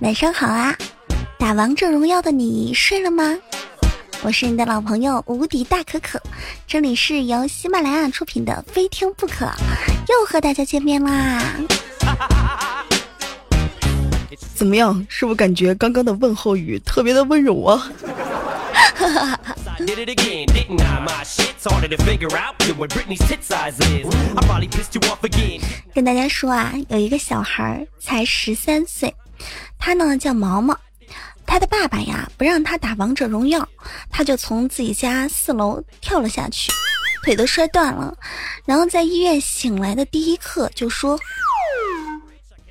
晚上好啊！打王者荣耀的你睡了吗？我是你的老朋友无敌大可可，这里是由喜马拉雅出品的《非听不可》，又和大家见面啦！怎么样？是不是感觉刚刚的问候语特别的温柔啊？跟大家说啊，有一个小孩才十三岁，他呢叫毛毛，他的爸爸呀不让他打王者荣耀，他就从自己家四楼跳了下去，腿都摔断了，然后在医院醒来的第一刻就说：“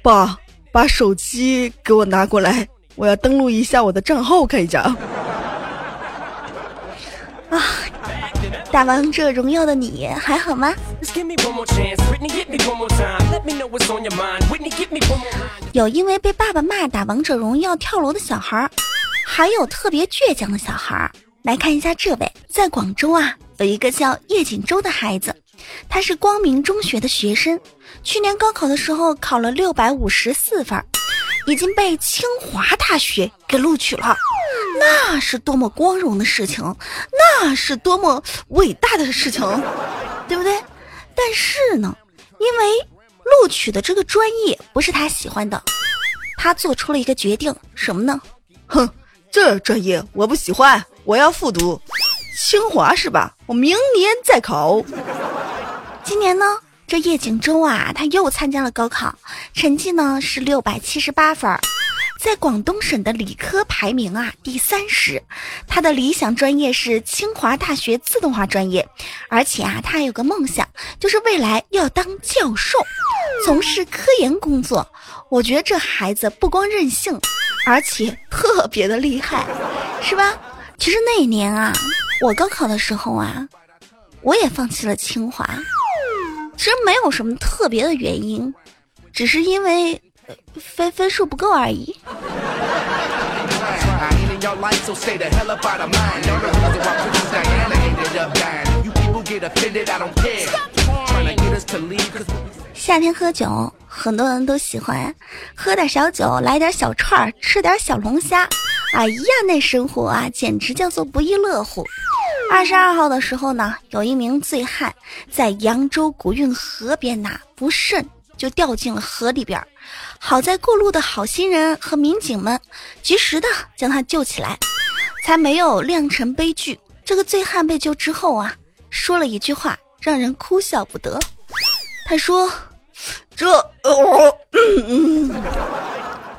爸，把手机给我拿过来，我要登录一下我的账号看一下。”啊，打王者荣耀的你还好吗？有因为被爸爸骂打王者荣耀跳楼的小孩，还有特别倔强的小孩。来看一下这位，在广州啊，有一个叫叶锦州的孩子，他是光明中学的学生，去年高考的时候考了六百五十四分，已经被清华大学给录取了。那是多么光荣的事情，那是多么伟大的事情，对不对？但是呢，因为录取的这个专业不是他喜欢的，他做出了一个决定，什么呢？哼，这专业我不喜欢，我要复读。清华是吧？我明年再考。今年呢，这叶景洲啊，他又参加了高考，成绩呢是六百七十八分。在广东省的理科排名啊第三十，他的理想专业是清华大学自动化专业，而且啊他还有个梦想，就是未来要当教授，从事科研工作。我觉得这孩子不光任性，而且特别的厉害，是吧？其实那一年啊，我高考的时候啊，我也放弃了清华，其实没有什么特别的原因，只是因为。分分数不够而已。夏天喝酒，很多人都喜欢喝点小酒，来点小串，吃点小龙虾。哎呀，那生活啊，简直叫做不亦乐乎。二十二号的时候呢，有一名醉汉在扬州古运河边呐，不慎就掉进了河里边。好在过路的好心人和民警们及时的将他救起来，才没有酿成悲剧。这个醉汉被救之后啊，说了一句话，让人哭笑不得。他说：“这呃，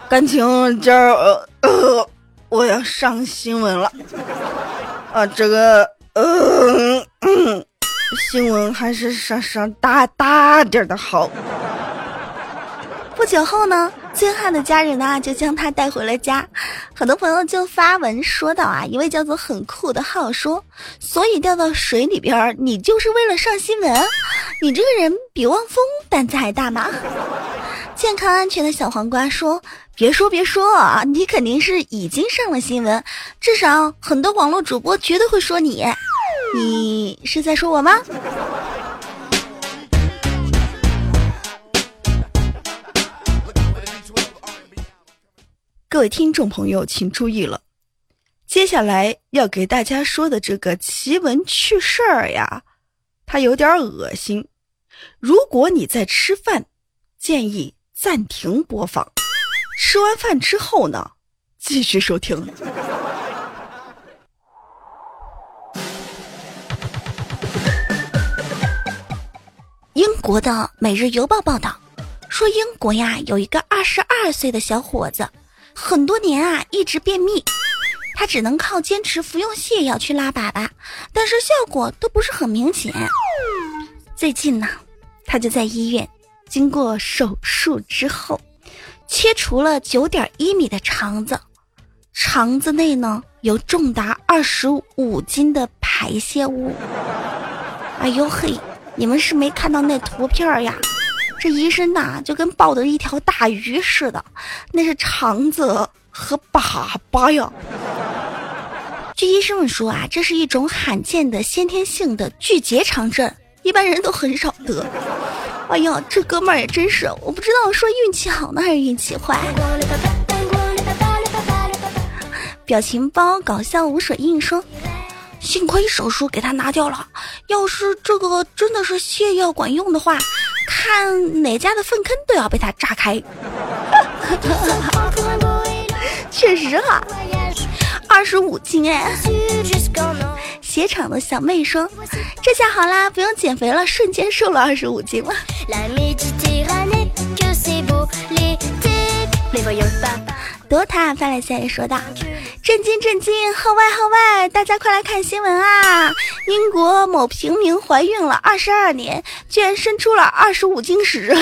感情今儿呃，我要上新闻了啊，这个呃，新闻还是上上大大点的好。”不久后呢，醉汉的家人呢就将他带回了家。很多朋友就发文说道啊，一位叫做很酷的号说，所以掉到水里边，你就是为了上新闻？你这个人比汪峰胆子还大吗？健康安全的小黄瓜说，别说别说啊，你肯定是已经上了新闻，至少很多网络主播绝对会说你。你是在说我吗？各位听众朋友，请注意了，接下来要给大家说的这个奇闻趣事儿呀，它有点恶心。如果你在吃饭，建议暂停播放。吃完饭之后呢，继续收听。英国的《每日邮报》报道说，英国呀有一个二十二岁的小伙子。很多年啊，一直便秘，他只能靠坚持服用泻药去拉粑粑，但是效果都不是很明显。最近呢，他就在医院经过手术之后，切除了九点一米的肠子，肠子内呢有重达二十五斤的排泄物。哎呦嘿，你们是没看到那图片呀？这医生呐，就跟抱的一条大鱼似的，那是肠子和粑粑呀。据医生们说啊，这是一种罕见的先天性的巨结肠症，一般人都很少得。哎呀，这哥们儿也真是，我不知道说运气好呢还是运气坏。表情包搞笑无水印说：“幸亏手术给他拿掉了，要是这个真的是泻药管用的话，看哪家的粪坑都要被他炸开。”确实哈，二十五斤哎。鞋厂的小妹说：“这下好啦，不用减肥了，瞬间瘦了二十五斤了。”多塔发来消息说道：“震惊震惊，号外号外，大家快来看新闻啊！英国某平民怀孕了二十二年，居然生出了二十五斤屎。”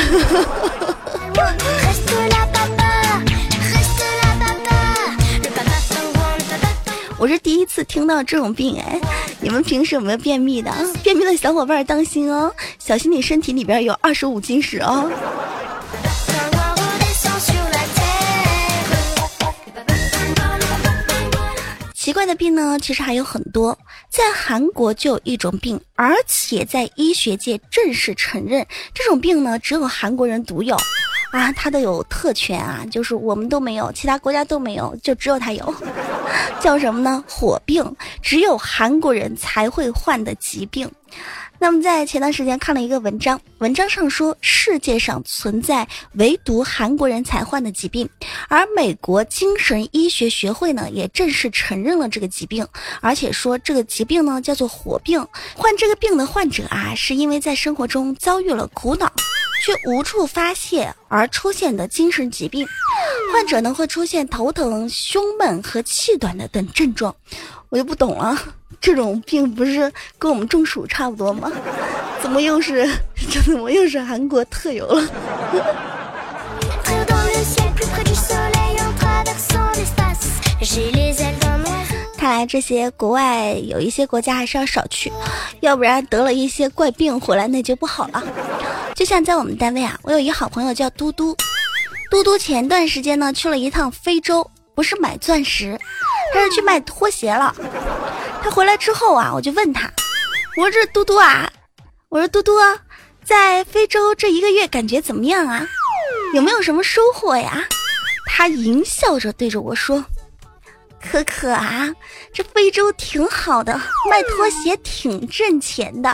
我是第一次听到这种病哎，你们平时有没有便秘的？便秘的小伙伴当心哦，小心你身体里边有二十五斤屎哦。怪的病呢，其实还有很多。在韩国就有一种病，而且在医学界正式承认，这种病呢只有韩国人独有。啊，他都有特权啊，就是我们都没有，其他国家都没有，就只有他有，叫什么呢？火病，只有韩国人才会患的疾病。那么在前段时间看了一个文章，文章上说世界上存在唯独韩国人才患的疾病，而美国精神医学学会呢也正式承认了这个疾病，而且说这个疾病呢叫做火病，患这个病的患者啊是因为在生活中遭遇了苦恼。却无处发泄而出现的精神疾病，患者呢会出现头疼、胸闷和气短的等症状。我就不懂了，这种病不是跟我们中暑差不多吗？怎么又是这 怎么又是韩国特有了？看来这些国外有一些国家还是要少去，要不然得了一些怪病回来那就不好了。就像在我们单位啊，我有一个好朋友叫嘟嘟，嘟嘟前段时间呢去了一趟非洲，不是买钻石，他是去卖拖鞋了。他回来之后啊，我就问他，我说这嘟嘟啊，我说嘟嘟，啊在非洲这一个月感觉怎么样啊？有没有什么收获呀？他淫笑着对着我说。可可啊，这非洲挺好的，卖拖鞋挺挣钱的，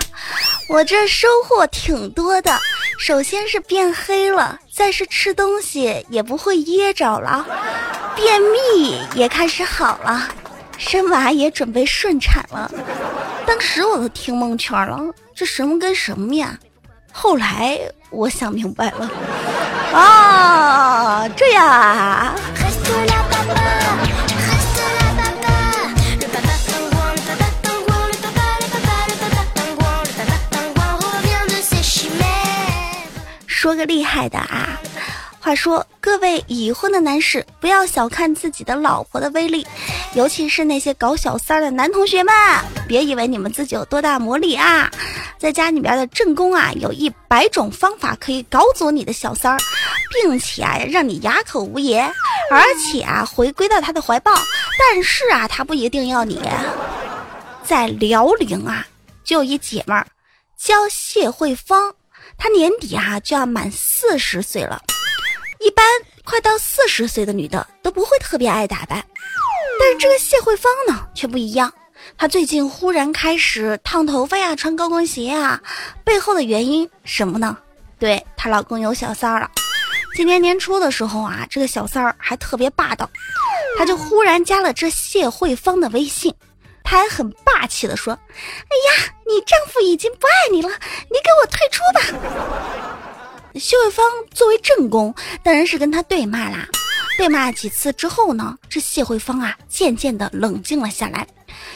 我这收获挺多的。首先是变黑了，再是吃东西也不会噎着了，便秘也开始好了，生娃也准备顺产了。当时我都听蒙圈了，这什么跟什么呀？后来我想明白了，啊，这样啊。说个厉害的啊！话说，各位已婚的男士，不要小看自己的老婆的威力，尤其是那些搞小三儿的男同学们，别以为你们自己有多大魔力啊！在家里边的正宫啊，有一百种方法可以搞走你的小三儿，并且啊，让你哑口无言，而且啊，回归到他的怀抱。但是啊，他不一定要你。在辽宁啊，就有一姐们儿叫谢慧芳。她年底啊就要满四十岁了，一般快到四十岁的女的都不会特别爱打扮，但是这个谢慧芳呢却不一样，她最近忽然开始烫头发呀，穿高跟鞋呀，背后的原因什么呢？对她老公有小三儿了。今年年初的时候啊，这个小三儿还特别霸道，他就忽然加了这谢慧芳的微信。还很霸气的说：“哎呀，你丈夫已经不爱你了，你给我退出吧。”谢慧芳作为正宫，当然是跟他对骂啦。对骂几次之后呢，这谢慧芳啊，渐渐的冷静了下来。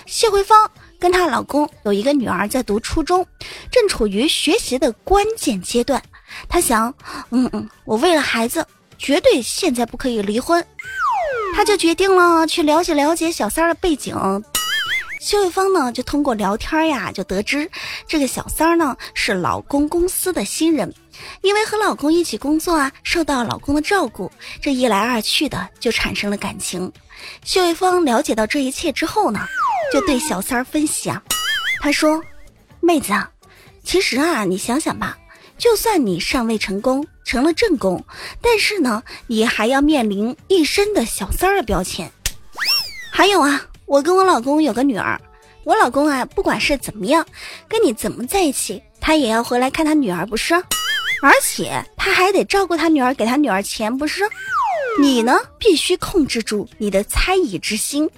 谢慧芳跟她老公有一个女儿在读初中，正处于学习的关键阶段。她想，嗯嗯，我为了孩子，绝对现在不可以离婚。她就决定了去了解了解小三的背景。秀慧芳呢，就通过聊天呀，就得知这个小三儿呢是老公公司的新人，因为和老公一起工作啊，受到老公的照顾，这一来二去的就产生了感情。秀慧芳了解到这一切之后呢，就对小三儿分析啊，他说：“妹子啊，其实啊，你想想吧，就算你尚未成功成了正宫，但是呢，你还要面临一身的小三儿的标签。”还有啊，我跟我老公有个女儿，我老公啊，不管是怎么样，跟你怎么在一起，他也要回来看他女儿，不是？而且他还得照顾他女儿，给他女儿钱，不是？你呢，必须控制住你的猜疑之心。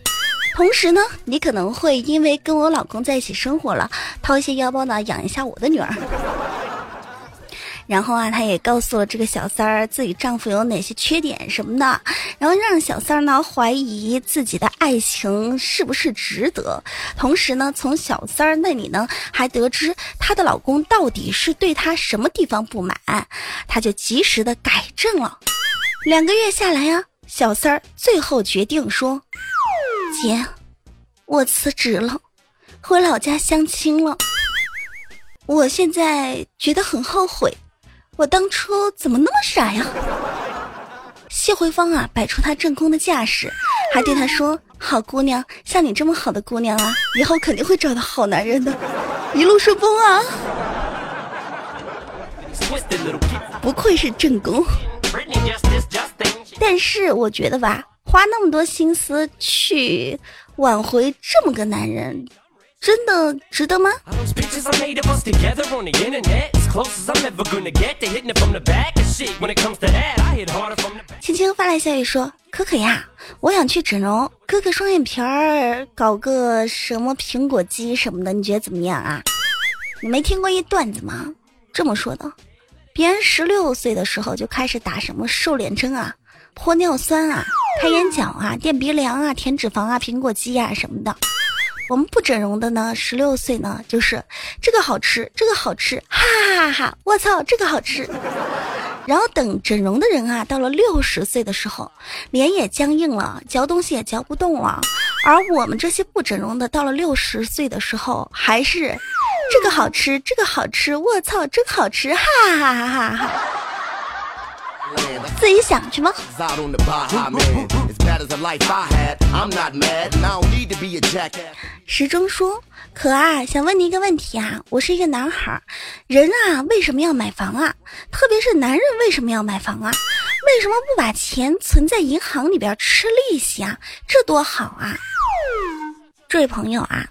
同时呢，你可能会因为跟我老公在一起生活了，掏一些腰包呢，养一下我的女儿。然后啊，她也告诉了这个小三儿自己丈夫有哪些缺点什么的，然后让小三儿呢怀疑自己的爱情是不是值得。同时呢，从小三儿那里呢还得知她的老公到底是对她什么地方不满，她就及时的改正了。两个月下来呀，小三儿最后决定说：“姐，我辞职了，回老家相亲了。我现在觉得很后悔。”我当初怎么那么傻呀？谢慧芳啊，摆出她正宫的架势，还对她说：“好姑娘，像你这么好的姑娘啊，以后肯定会找到好男人的，一路顺风啊！”不愧是正宫。但是我觉得吧，花那么多心思去挽回这么个男人。真的值得吗？青青发来消息说：“可可呀，我想去整容，割个双眼皮儿，搞个什么苹果肌什么的，你觉得怎么样啊？”你没听过一段子吗？这么说的：别人十六岁的时候就开始打什么瘦脸针啊、玻尿酸啊、开眼角啊、垫鼻梁啊、填脂肪啊、苹果肌啊什么的。我们不整容的呢，十六岁呢，就是这个好吃，这个好吃，哈哈哈哈！我操，这个好吃。然后等整容的人啊，到了六十岁的时候，脸也僵硬了，嚼东西也嚼不动了。而我们这些不整容的，到了六十岁的时候，还是这个好吃，这个好吃，我操，真好吃，哈哈哈哈哈！自己想去吗？时钟说：“可啊，想问你一个问题啊，我是一个男孩，人啊为什么要买房啊？特别是男人为什么要买房啊？为什么不把钱存在银行里边吃利息啊？这多好啊！这位朋友啊，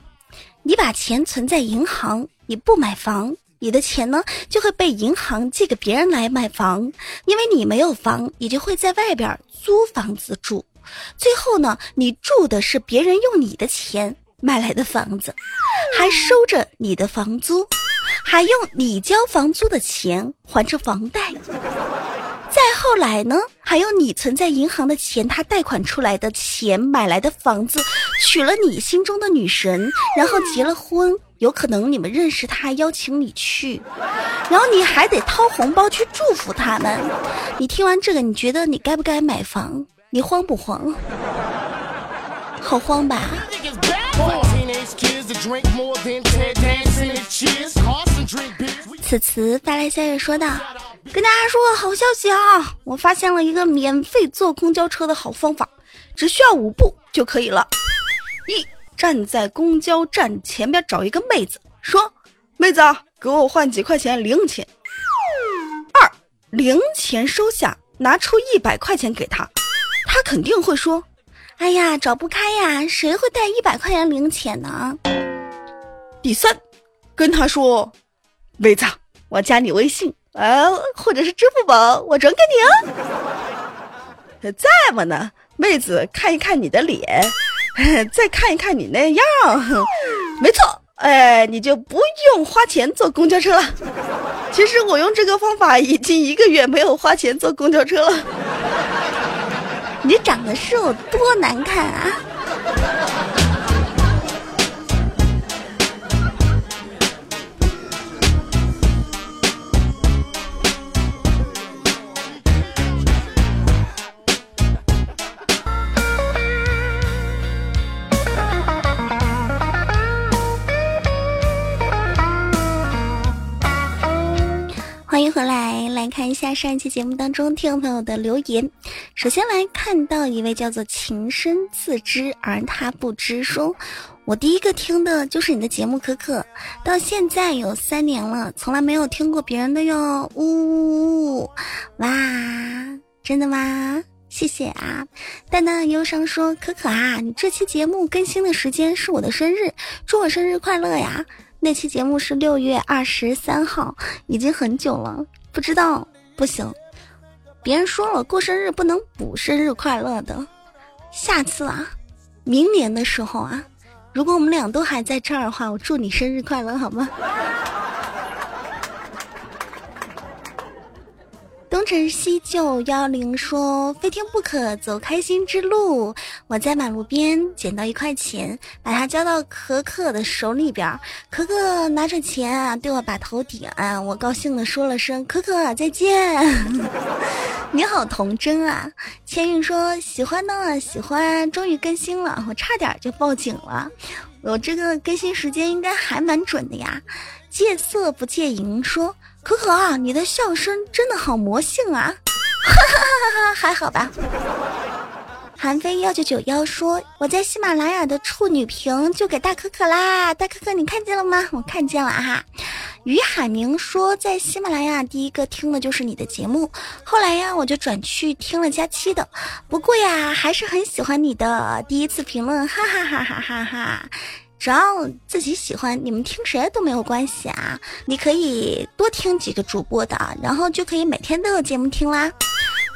你把钱存在银行，你不买房。”你的钱呢，就会被银行借给别人来买房，因为你没有房，你就会在外边租房子住。最后呢，你住的是别人用你的钱买来的房子，还收着你的房租，还用你交房租的钱还着房贷。再后来呢，还有你存在银行的钱，他贷款出来的钱买来的房子，娶了你心中的女神，然后结了婚。有可能你们认识他，邀请你去，然后你还得掏红包去祝福他们。你听完这个，你觉得你该不该买房？你慌不慌？好慌吧？此词发来消息说道：“跟大家说个好消息啊，我发现了一个免费坐公交车的好方法，只需要五步就可以了。一。”站在公交站前边找一个妹子，说：“妹子，给我换几块钱零钱。”二零钱收下，拿出一百块钱给他，他肯定会说：“哎呀，找不开呀，谁会带一百块钱零钱呢？”第三，跟他说：“妹子，我加你微信啊，或者是支付宝，我转给你啊。”在吗呢？妹子看一看你的脸。再看一看你那样，没错，哎，你就不用花钱坐公交车了。其实我用这个方法已经一个月没有花钱坐公交车了。你长得是有多难看啊！一下上一期节目当中听众朋友的留言。首先来看到一位叫做“情深自知而他不知”说：“我第一个听的就是你的节目，可可，到现在有三年了，从来没有听过别人的哟。”呜，哇，真的吗？谢谢啊！淡淡的忧伤说：“可可啊，你这期节目更新的时间是我的生日，祝我生日快乐呀！那期节目是六月二十三号，已经很久了，不知道不行。别人说了，过生日不能补生日快乐的。下次啊，明年的时候啊，如果我们俩都还在这儿的话，我祝你生日快乐，好吗？”晨曦九幺零说：“非听不可，走开心之路。”我在马路边捡到一块钱，把它交到可可的手里边。可可拿着钱啊，对我把头点，我高兴的说了声：“可可再见。”你好童真啊！千韵说：“喜欢呢，喜欢。”终于更新了，我差点就报警了。我这个更新时间应该还蛮准的呀。戒色不戒淫说。可可啊，你的笑声真的好魔性啊！哈哈哈哈还好吧。韩飞幺九九幺说：“我在喜马拉雅的处女屏就给大可可啦，大可可你看见了吗？我看见了哈。”于海明说：“在喜马拉雅第一个听的就是你的节目，后来呀我就转去听了佳期的，不过呀还是很喜欢你的第一次评论，哈哈哈哈哈哈。”只要自己喜欢，你们听谁都没有关系啊！你可以多听几个主播的，然后就可以每天都有节目听啦。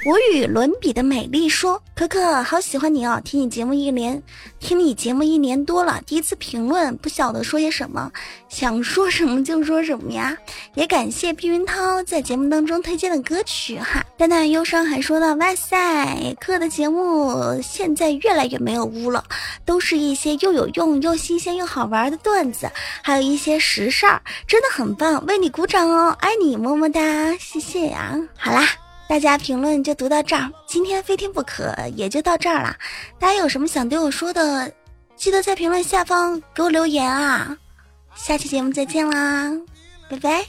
无与伦比的美丽说：“可可好喜欢你哦，听你节目一年，听你节目一年多了，第一次评论不晓得说些什么，想说什么就说什么呀。也感谢碧云涛在节目当中推荐的歌曲哈。淡淡忧伤还说到：哇塞，可的节目现在越来越没有污了，都是一些又有用又新鲜又好玩的段子，还有一些实事儿，真的很棒，为你鼓掌哦，爱你么么哒，谢谢呀。好啦。”大家评论就读到这儿，今天非听不可也就到这儿了。大家有什么想对我说的，记得在评论下方给我留言啊！下期节目再见啦，拜拜。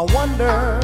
I wonder